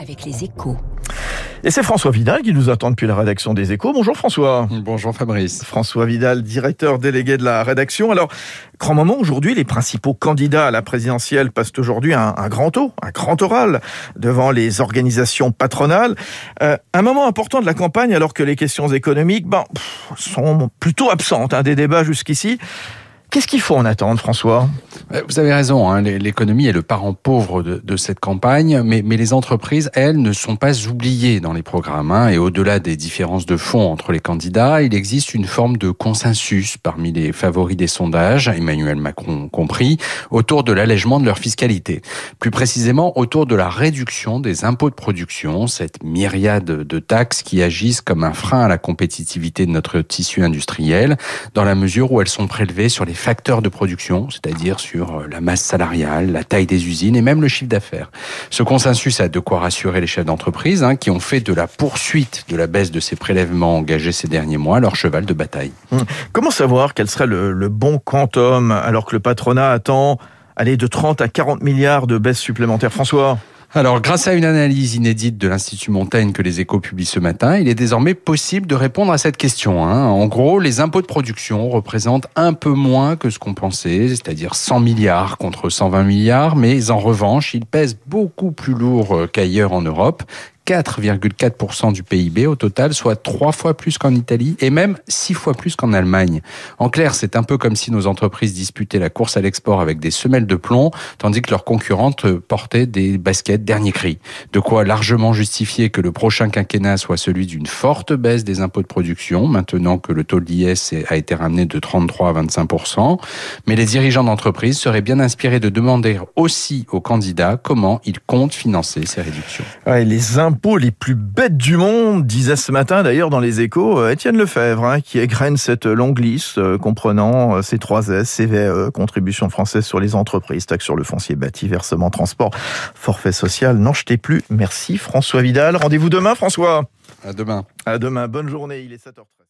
avec les échos. Et c'est François Vidal qui nous attend depuis la rédaction des Échos. Bonjour François. Bonjour Fabrice. François Vidal, directeur délégué de la rédaction. Alors, grand moment aujourd'hui, les principaux candidats à la présidentielle passent aujourd'hui un, un grand taux, un grand oral devant les organisations patronales. Euh, un moment important de la campagne alors que les questions économiques ben, pff, sont plutôt absentes hein, des débats jusqu'ici. Qu'est-ce qu'il faut en attendre, François? Euh, Vous avez raison, hein, l'économie est le parent pauvre de, cette campagne, mais, mais, les entreprises, elles, ne sont pas oubliées dans les programmes. Hein, et au-delà des différences de fond entre les candidats, il existe une forme de consensus parmi les favoris des sondages, Emmanuel Macron compris, autour de l'allègement de leur fiscalité. Plus précisément, autour de la réduction des impôts de production, cette myriade de taxes qui agissent comme un frein à la compétitivité de notre tissu industriel, dans la mesure où elles sont prélevées sur les facteurs de production, c'est-à-dire sur la masse salariale, la taille des usines et même le chiffre d'affaires. Ce consensus a de quoi rassurer les chefs d'entreprise hein, qui ont fait de la poursuite de la baisse de ces prélèvements engagés ces derniers mois leur cheval de bataille. Hum. Comment savoir quel serait le, le bon quantum alors que le patronat attend aller de 30 à 40 milliards de baisse supplémentaire François? Alors, grâce à une analyse inédite de l'Institut Montaigne que les échos publient ce matin, il est désormais possible de répondre à cette question. Hein. En gros, les impôts de production représentent un peu moins que ce qu'on pensait, c'est-à-dire 100 milliards contre 120 milliards, mais en revanche, ils pèsent beaucoup plus lourd qu'ailleurs en Europe. 4,4% du PIB au total, soit trois fois plus qu'en Italie et même six fois plus qu'en Allemagne. En clair, c'est un peu comme si nos entreprises disputaient la course à l'export avec des semelles de plomb, tandis que leurs concurrentes portaient des baskets dernier cri. De quoi largement justifier que le prochain quinquennat soit celui d'une forte baisse des impôts de production, maintenant que le taux de l'IS a été ramené de 33 à 25%. Mais les dirigeants d'entreprise seraient bien inspirés de demander aussi aux candidats comment ils comptent financer ces réductions. Les plus bêtes du monde, disait ce matin d'ailleurs dans les échos Étienne Lefebvre, hein, qui égrène cette longue liste euh, comprenant euh, C3S, CVE, contribution française sur les entreprises, taxe sur le foncier bâti, versement transport, forfait social. N'en jetez plus. Merci François Vidal. Rendez-vous demain François. À demain. À demain. Bonne journée. Il est 7h13.